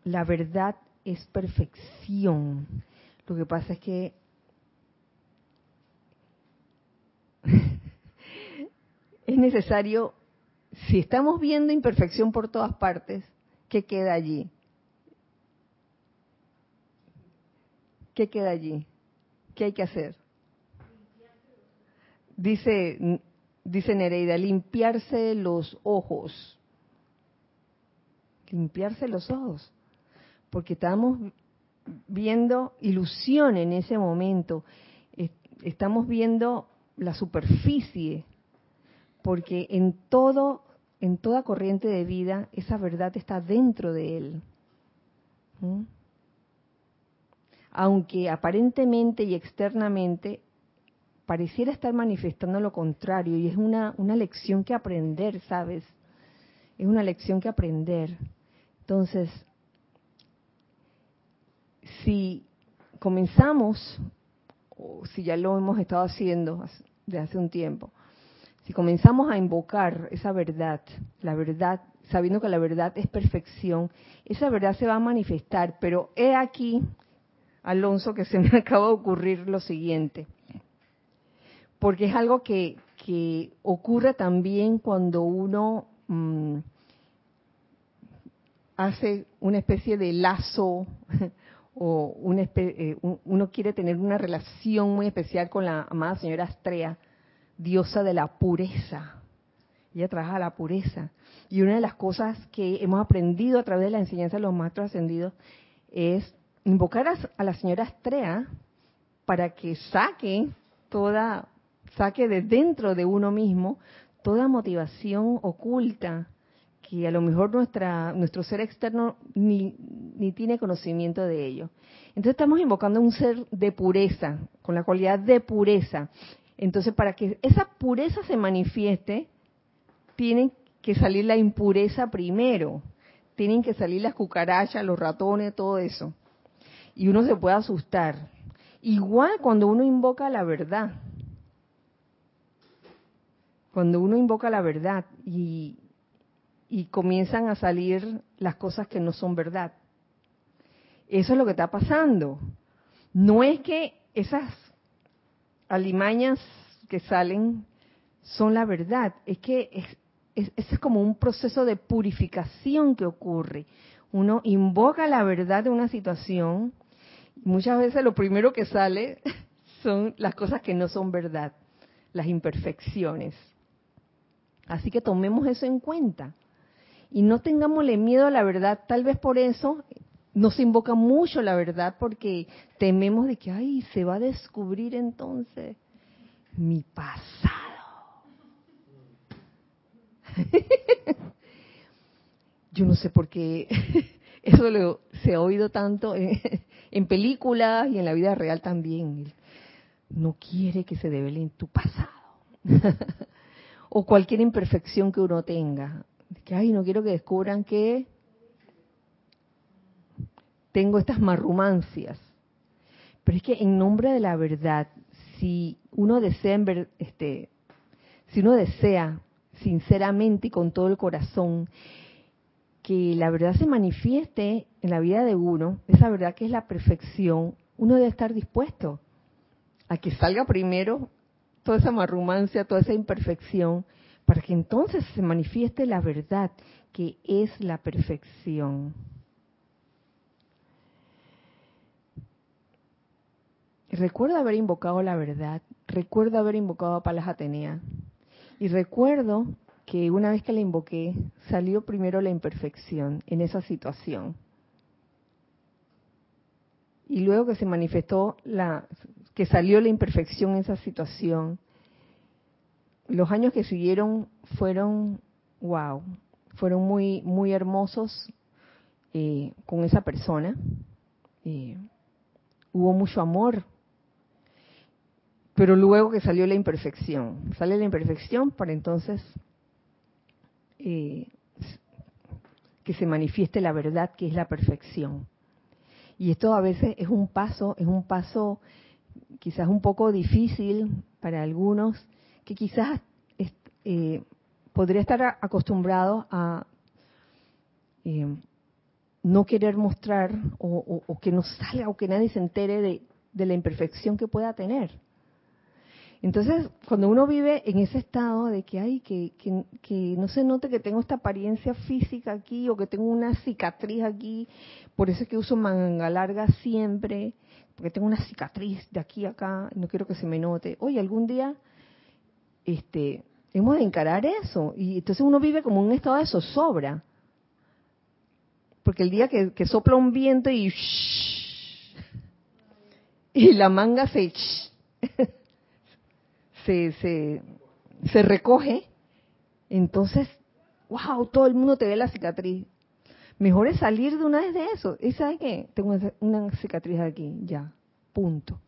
la verdad es perfección. Lo que pasa es que es necesario, si estamos viendo imperfección por todas partes, ¿qué queda allí? ¿Qué queda allí? ¿Qué hay que hacer? Dice, dice Nereida, limpiarse los ojos. Limpiarse los ojos. Porque estamos viendo ilusión en ese momento, estamos viendo la superficie, porque en todo, en toda corriente de vida, esa verdad está dentro de él. Aunque aparentemente y externamente pareciera estar manifestando lo contrario, y es una, una lección que aprender, ¿sabes? Es una lección que aprender. Entonces, si comenzamos, o si ya lo hemos estado haciendo desde hace un tiempo, si comenzamos a invocar esa verdad, la verdad, sabiendo que la verdad es perfección, esa verdad se va a manifestar, pero he aquí, Alonso, que se me acaba de ocurrir lo siguiente, porque es algo que, ocurre también cuando uno mm, hace una especie de lazo o una eh, uno quiere tener una relación muy especial con la amada señora Astrea, diosa de la pureza. Ella trabaja la pureza. Y una de las cosas que hemos aprendido a través de la enseñanza de los maestros ascendidos es invocar a, la señora Astrea para que saque toda, saque de dentro de uno mismo toda motivación oculta que a lo mejor nuestra, nuestro ser externo ni, ni tiene conocimiento de ello. Entonces estamos invocando un ser de pureza, con la cualidad de pureza. Entonces para que esa pureza se manifieste, tiene que salir la impureza primero. Tienen que salir las cucarachas, los ratones, todo eso. Y uno se puede asustar. Igual cuando uno invoca la verdad. Cuando uno invoca la verdad y, y comienzan a salir las cosas que no son verdad. Eso es lo que está pasando. No es que esas alimañas que salen son la verdad, es que es, es, como un proceso de purificación que ocurre. Uno invoca la verdad de una situación, y muchas veces lo primero que sale son las cosas que no son verdad, las imperfecciones. Así que tomemos eso en cuenta y no tengámosle miedo a la verdad, tal vez por eso nos invoca mucho la verdad porque tememos de que, ay, se va a descubrir entonces mi pasado. Yo no sé por qué eso se ha oído tanto en, en, películas y en la vida real también. No quiere que se devele tu pasado. o cualquier imperfección que uno tenga que, ay, no quiero que descubran que tengo estas marrumancias. Pero es que en nombre de la verdad, si uno desea, este, si uno desea sinceramente y con todo el corazón que la verdad se manifieste en la vida de uno, esa verdad que es la perfección, uno debe estar dispuesto a que salga primero toda esa marrumancia, toda esa imperfección, para que entonces se manifieste la verdad, que es la perfección. Recuerdo haber invocado la verdad, recuerdo haber invocado a Palas Atenea, y recuerdo que una vez que la invoqué, salió primero la imperfección en esa situación. Y luego que se manifestó la, que salió la imperfección en esa situación, los años que siguieron fueron, wow, fueron muy, muy hermosos eh, con esa persona. Eh, hubo mucho amor, pero luego que salió la imperfección, sale la imperfección para entonces eh, que se manifieste la verdad que es la perfección. Y esto a veces es un paso, es un paso quizás un poco difícil para algunos, que quizás eh, podría estar acostumbrado a eh, no querer mostrar o, que no salga o que nadie se entere de, la imperfección que pueda tener. Entonces, cuando uno vive en ese estado de que, hay que, que, no se note que tengo esta apariencia física aquí o que tengo una cicatriz aquí, por eso es que uso manga larga siempre, porque tengo una cicatriz de aquí a acá, no quiero que se me note. Oye, algún día este, hemos de encarar eso. Y entonces uno vive como un estado de zozobra. Porque el día que, sopla un viento y y la manga se, se, se, recoge, entonces, wow, todo el mundo te ve la cicatriz. Mejor es salir de una vez de eso. ¿Y sabe qué? Tengo una cicatriz aquí, ya, punto.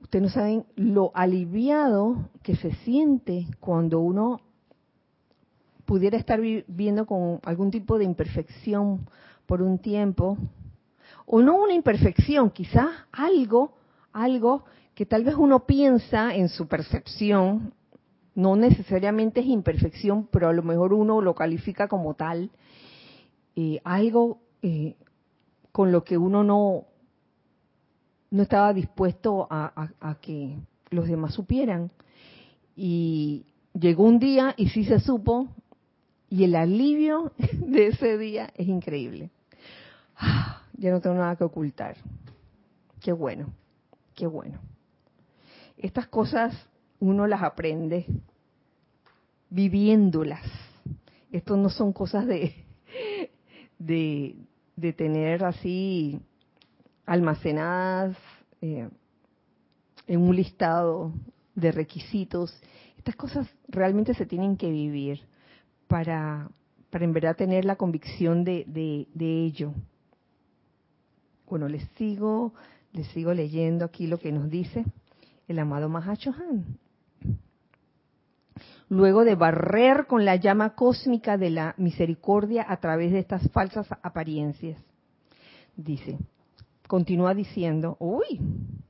Ustedes no saben lo aliviado que se siente cuando uno pudiera estar viviendo con algún tipo de imperfección por un tiempo, o no una imperfección, quizás algo, algo que tal vez uno piensa en su percepción, no necesariamente es imperfección, pero a lo mejor uno lo califica como tal, eh, algo eh, con lo que uno no, no estaba dispuesto a, que los demás supieran. Y llegó un día y sí se supo, y el alivio de ese día es increíble. Ah, ya no tengo nada que ocultar. Qué bueno, qué bueno. Estas cosas uno las aprende viviéndolas. Esto no son cosas de, de, tener así almacenadas eh, en un listado de requisitos. Estas cosas realmente se tienen que vivir para, para en verdad tener la convicción de, de, de ello. Bueno, les sigo, les sigo leyendo aquí lo que nos dice el amado Mahachohan. Luego de barrer con la llama cósmica de la misericordia a través de estas falsas apariencias. Dice, continúa diciendo, uy,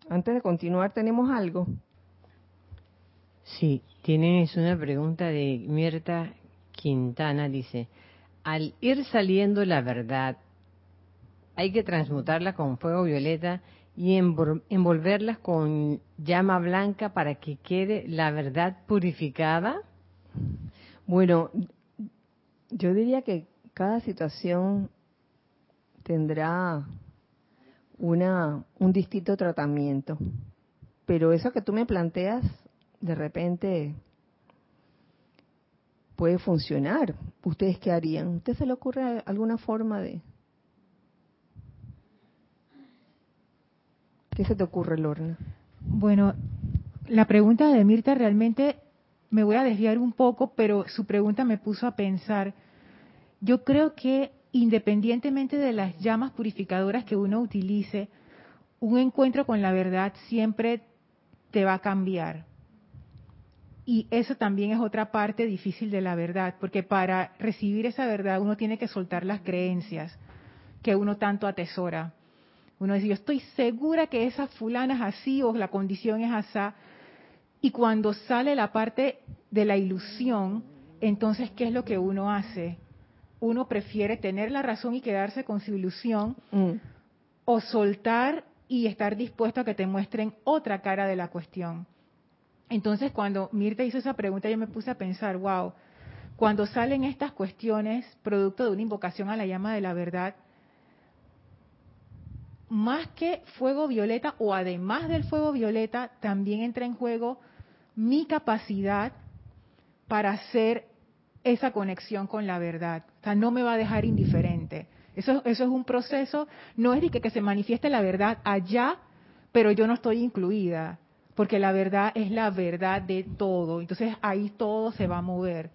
antes de continuar tenemos algo. Sí, tienes una pregunta de Mirta Quintana, dice, al ir saliendo la verdad, hay que transmutarla con fuego violeta y envolverlas con llama blanca para que quede la verdad purificada? Bueno, yo diría que cada situación tendrá una un distinto tratamiento, pero eso que tú me planteas de repente puede funcionar. ¿Ustedes qué harían? ¿Usted se le ocurre alguna forma de ¿Qué se te ocurre, Lorna? Bueno, la pregunta de Mirta realmente me voy a desviar un poco, pero su pregunta me puso a pensar. Yo creo que independientemente de las llamas purificadoras que uno utilice, un encuentro con la verdad siempre te va a cambiar. Y eso también es otra parte difícil de la verdad, porque para recibir esa verdad uno tiene que soltar las creencias que uno tanto atesora. Uno dice, yo estoy segura que esa fulana es así o la condición es así. Y cuando sale la parte de la ilusión, entonces, ¿qué es lo que uno hace? Uno prefiere tener la razón y quedarse con su ilusión mm. o soltar y estar dispuesto a que te muestren otra cara de la cuestión. Entonces, cuando Mirta hizo esa pregunta, yo me puse a pensar, wow, cuando salen estas cuestiones producto de una invocación a la llama de la verdad, más que fuego violeta o además del fuego violeta, también entra en juego mi capacidad para hacer esa conexión con la verdad. O sea, no me va a dejar indiferente. Eso, eso es un proceso, no es de que, que se manifieste la verdad allá, pero yo no estoy incluida, porque la verdad es la verdad de todo. Entonces ahí todo se va a mover.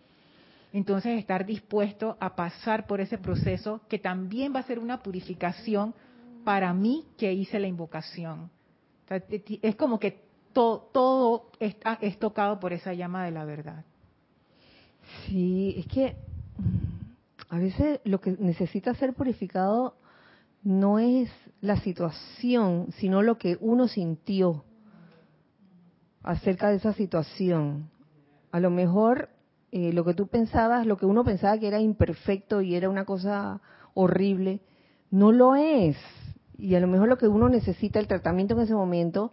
Entonces estar dispuesto a pasar por ese proceso que también va a ser una purificación para mí que hice la invocación. es como que todo está, es tocado por esa llama de la verdad. Sí, es que mm, a veces lo que necesita ser purificado no es la situación, sino lo que uno sintió acerca de esa situación. A lo mejor eh, lo que tú pensabas, lo que uno pensaba que era imperfecto y era una cosa horrible, no lo es y a lo mejor lo que uno necesita, el tratamiento en ese momento,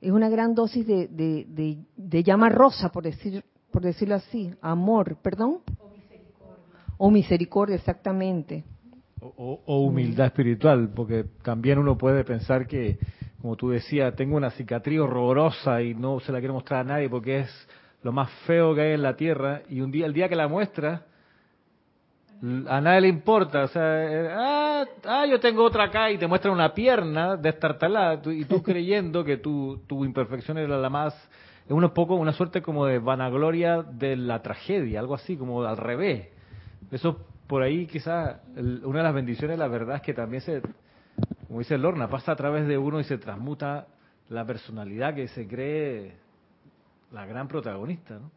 es una gran dosis de, de, llama rosa, por, decir, por decirlo así, amor, perdón. O misericordia. O misericordia, exactamente. O, humildad espiritual, porque también uno puede pensar que, como tú decías, tengo una cicatriz horrorosa y no se la quiero mostrar a nadie porque es lo más feo que hay en la tierra, y un día, el día que la muestra, a nadie le importa, o sea, eh, ah, ah, yo tengo otra acá y te muestra una pierna destartalada y tú creyendo que tu, tu imperfección era la más, es un poco una suerte como de vanagloria de la tragedia, algo así, como al revés. Eso por ahí quizás una de las bendiciones, la verdad es que también se, como dice Lorna, pasa a través de uno y se transmuta la personalidad que se cree la gran protagonista, ¿no?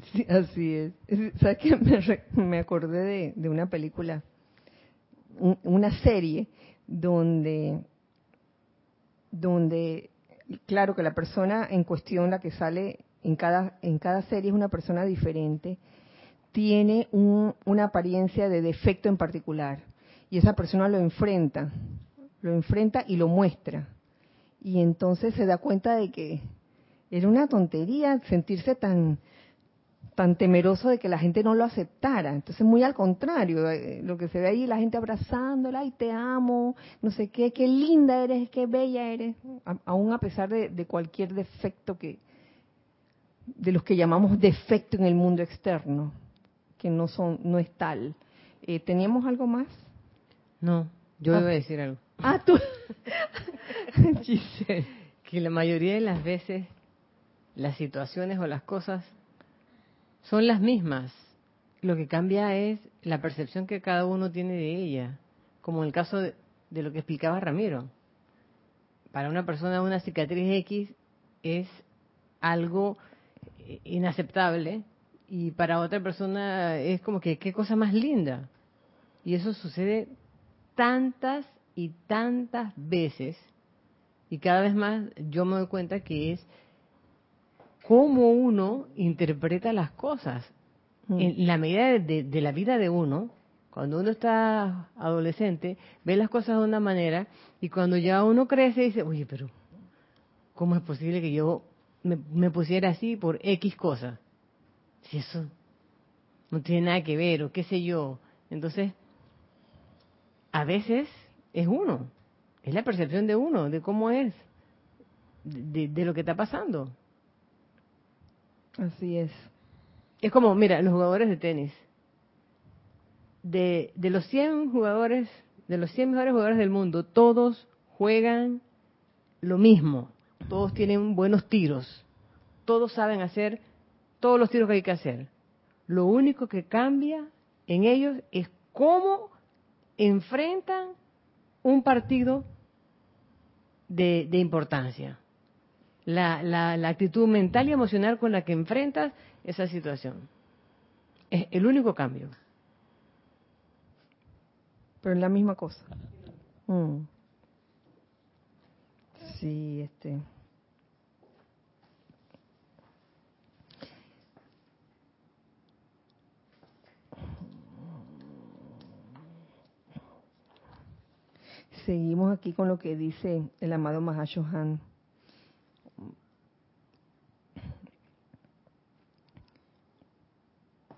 Sí, así es. ¿Sabes qué? Me, me acordé de, de, una película, una serie donde, donde, claro que la persona en cuestión, la que sale en cada, en cada serie es una persona diferente, tiene un, una apariencia de defecto en particular. Y esa persona lo enfrenta, lo enfrenta y lo muestra. Y entonces se da cuenta de que era una tontería sentirse tan tan temeroso de que la gente no lo aceptara. Entonces, muy al contrario, eh, lo que se ve ahí, la gente abrazándola, y te amo, no sé qué, qué linda eres, qué bella eres, aún a pesar de, cualquier defecto que, de los que llamamos defecto en el mundo externo, que no son, no es tal. Eh, ¿Teníamos algo más? No, yo ah. iba a decir algo. Ah, tú. que la mayoría de las veces las situaciones o las cosas son las mismas. Lo que cambia es la percepción que cada uno tiene de ella, como en el caso de, lo que explicaba Ramiro. Para una persona una cicatriz X es algo inaceptable y para otra persona es como que qué cosa más linda. Y eso sucede tantas y tantas veces y cada vez más yo me doy cuenta que es cómo uno interpreta las cosas. Mm. En la medida de, la vida de uno, cuando uno está adolescente, ve las cosas de una manera y cuando ya uno crece dice, oye, pero ¿cómo es posible que yo me, pusiera así por X cosa? Si eso no tiene nada que ver o qué sé yo. Entonces, a veces es uno, es la percepción de uno, de cómo es, de lo que está pasando. Así es. Es como, mira, los jugadores de tenis. De, de los 100 jugadores, de los 100 mejores jugadores del mundo, todos juegan lo mismo. Todos tienen buenos tiros. Todos saben hacer todos los tiros que hay que hacer. Lo único que cambia en ellos es cómo enfrentan un partido de, de importancia la, la, actitud mental y emocional con la que enfrentas esa situación. Es el único cambio. Pero es la misma cosa. Mm. Sí, este. Seguimos aquí con lo que dice el amado Mahashohan.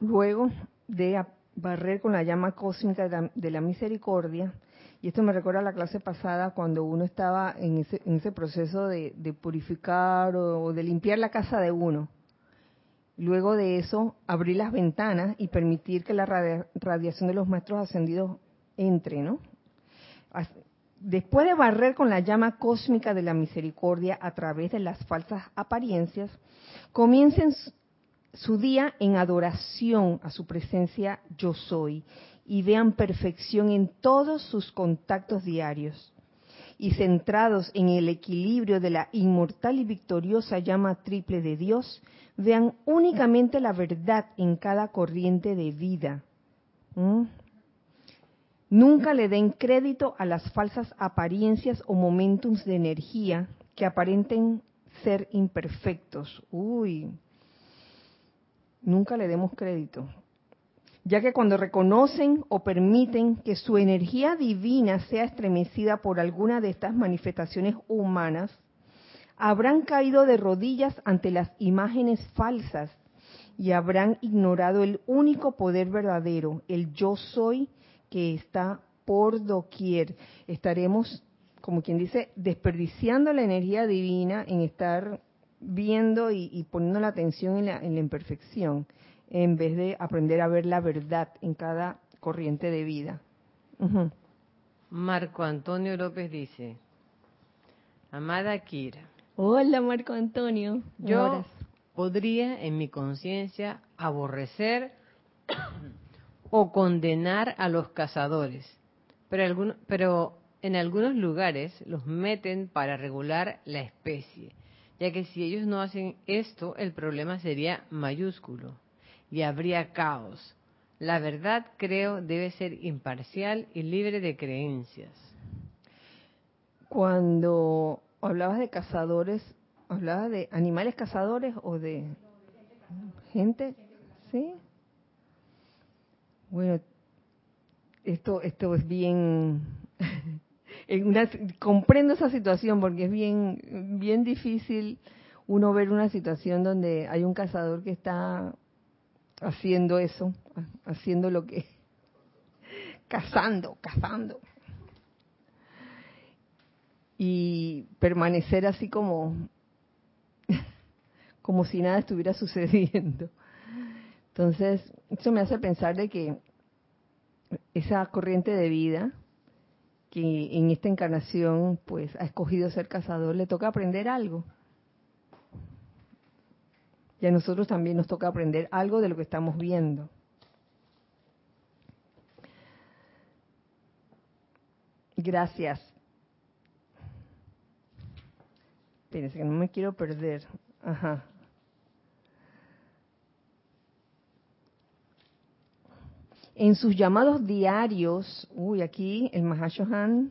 Luego de barrer con la llama cósmica de la, misericordia, y esto me recuerda a la clase pasada cuando uno estaba en ese, proceso de, purificar o, de limpiar la casa de uno. Luego de eso, abrir las ventanas y permitir que la radiación de los maestros ascendidos entre, ¿no? Después de barrer con la llama cósmica de la misericordia a través de las falsas apariencias, comiencen su día en adoración a su presencia yo soy y vean perfección en todos sus contactos diarios y centrados en el equilibrio de la inmortal y victoriosa llama triple de Dios, vean únicamente la verdad en cada corriente de vida. ¿Mm? Nunca le den crédito a las falsas apariencias o momentums de energía que aparenten ser imperfectos. Uy, nunca le demos crédito, ya que cuando reconocen o permiten que su energía divina sea estremecida por alguna de estas manifestaciones humanas, habrán caído de rodillas ante las imágenes falsas y habrán ignorado el único poder verdadero, el yo soy que está por doquier. Estaremos, como quien dice, desperdiciando la energía divina en estar viendo y, poniendo la atención en la, imperfección. en vez de aprender a ver la verdad en cada corriente de vida. Marco Antonio López dice, Amada Kira. Hola Marco Antonio. Yo podría en mi conciencia aborrecer o condenar a los cazadores, pero, pero en algunos lugares los meten para regular la especie, ya que si ellos no hacen esto, el problema sería mayúsculo y habría caos. La verdad, creo, debe ser imparcial y libre de creencias. Cuando hablabas de cazadores, ¿hablabas de animales cazadores o de gente? ¿Sí? Bueno, esto, esto es bien, comprendo esa situación porque es bien, bien difícil uno ver una situación donde hay un cazador que está haciendo eso, haciendo lo que, cazando, cazando. Y permanecer así como, como si nada estuviera sucediendo. Entonces, eso me hace pensar de que esa corriente de vida que en esta encarnación pues ha escogido ser cazador, le toca aprender algo. Y a nosotros también nos toca aprender algo de lo que estamos viendo. Gracias. Espérense que no me quiero perder. Ajá. En sus llamados diarios, uy, aquí el Mahashohan,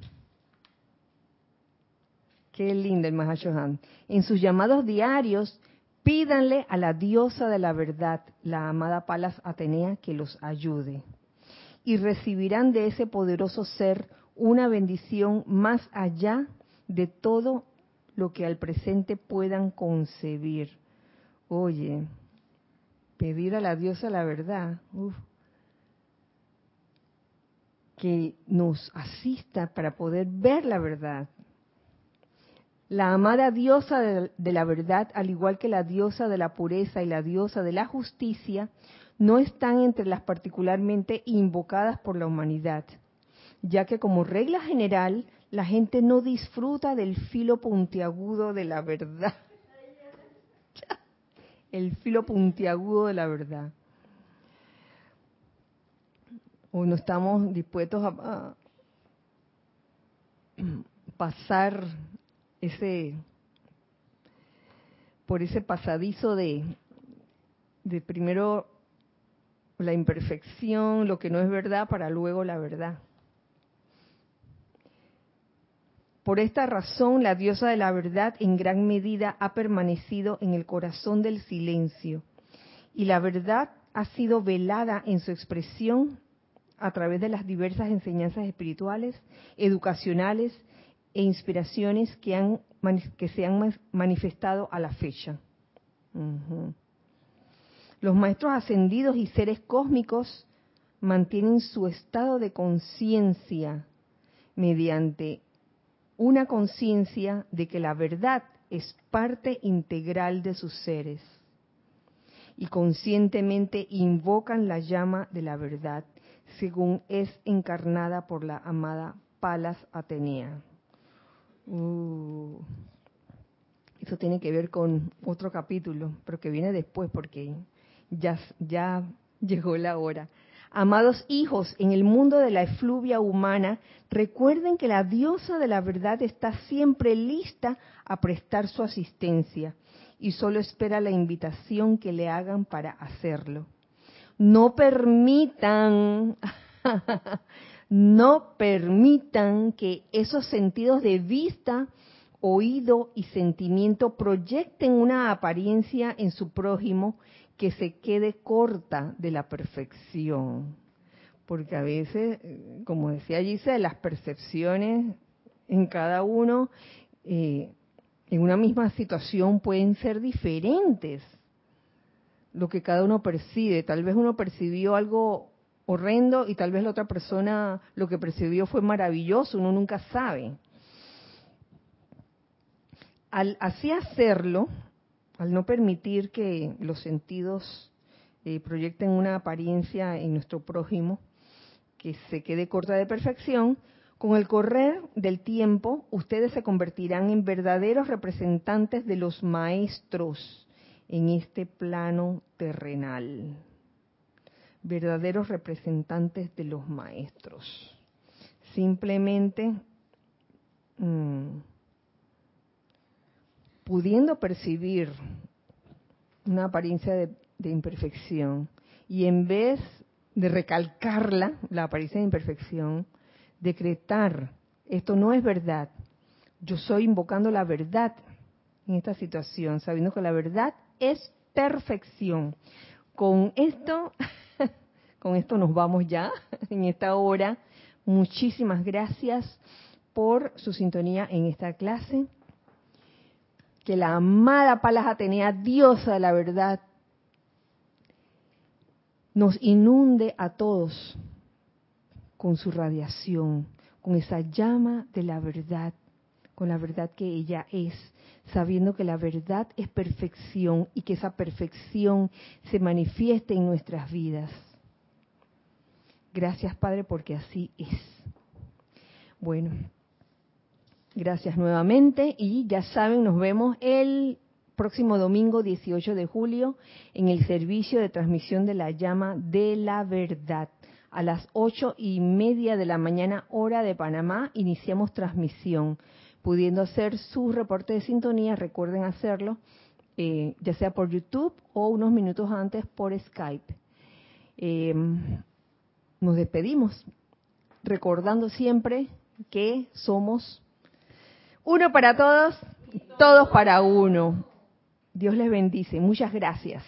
qué lindo el Mahashohan. En sus llamados diarios Pídanle a la diosa de la verdad, la amada Palas Atenea, que los ayude. Y recibirán de ese poderoso ser una bendición más allá de todo lo que al presente puedan concebir. Oye, pedir a la diosa la verdad, que nos asista para poder ver la verdad, la amada diosa de, la verdad, al igual que la diosa de la pureza y la diosa de la justicia, no están entre las particularmente invocadas por la humanidad, ya que como regla general la gente no disfruta del filo puntiagudo de la verdad. El filo puntiagudo de la verdad. O no estamos dispuestos a pasar ese por ese pasadizo de, de primero la imperfección, lo que no es verdad, para luego la verdad. Por esta razón, la diosa de la verdad en gran medida ha permanecido en el corazón del silencio y la verdad ha sido velada en su expresión a través de las diversas enseñanzas espirituales, educacionales e inspiraciones que, se han manifestado a la fecha. Los maestros ascendidos y seres cósmicos mantienen su estado de conciencia mediante una conciencia de que la verdad es parte integral de sus seres y conscientemente invocan la llama de la verdad según es encarnada por la amada Palas Atenea. Uh, eso tiene que ver con otro capítulo, pero que viene después porque ya, ya llegó la hora. Amados hijos, en el mundo de la efluvia humana, recuerden que la diosa de la verdad está siempre lista a prestar su asistencia y solo espera la invitación que le hagan para hacerlo. No permitan no permitan que esos sentidos de vista, oído y sentimiento proyecten una apariencia en su prójimo que se quede corta de la perfección. Porque a veces, eh, como decía Giselle, las percepciones en cada uno, eh, en una misma situación, pueden ser diferentes. Lo que cada uno percibe. Tal vez uno percibió algo horrendo y tal vez la otra persona lo que percibió fue maravilloso, uno nunca sabe. Al así hacerlo, al no permitir que los sentidos eh, proyecten una apariencia en nuestro prójimo que se quede corta de perfección, con el correr del tiempo ustedes se convertirán en verdaderos representantes de los maestros en este plano terrenal. Verdaderos representantes de los maestros. Simplemente mm, pudiendo percibir una apariencia de, de imperfección y en vez de recalcarla, la apariencia de imperfección, decretar, esto no es verdad, yo estoy invocando la verdad en esta situación, sabiendo que la verdad es perfección. Con esto, con esto nos vamos ya en esta hora. Muchísimas gracias por su sintonía en esta clase. Que la amada Palas Atenea, diosa de la verdad, nos inunde a todos con su radiación, con esa llama de la verdad, con la verdad que ella es, sabiendo que la verdad es perfección y que esa perfección se manifieste en nuestras vidas. Gracias Padre porque así es. Bueno, gracias nuevamente y ya saben, nos vemos el próximo domingo 18 de julio en el servicio de transmisión de la llama de la verdad. A las ocho y media de la mañana, hora de Panamá, iniciamos transmisión. Pudiendo hacer su reporte de sintonía, recuerden hacerlo, eh, ya sea por YouTube o unos minutos antes por Skype. Eh, nos despedimos, recordando siempre que somos uno para todos, todos para uno. Dios les bendice. Muchas gracias.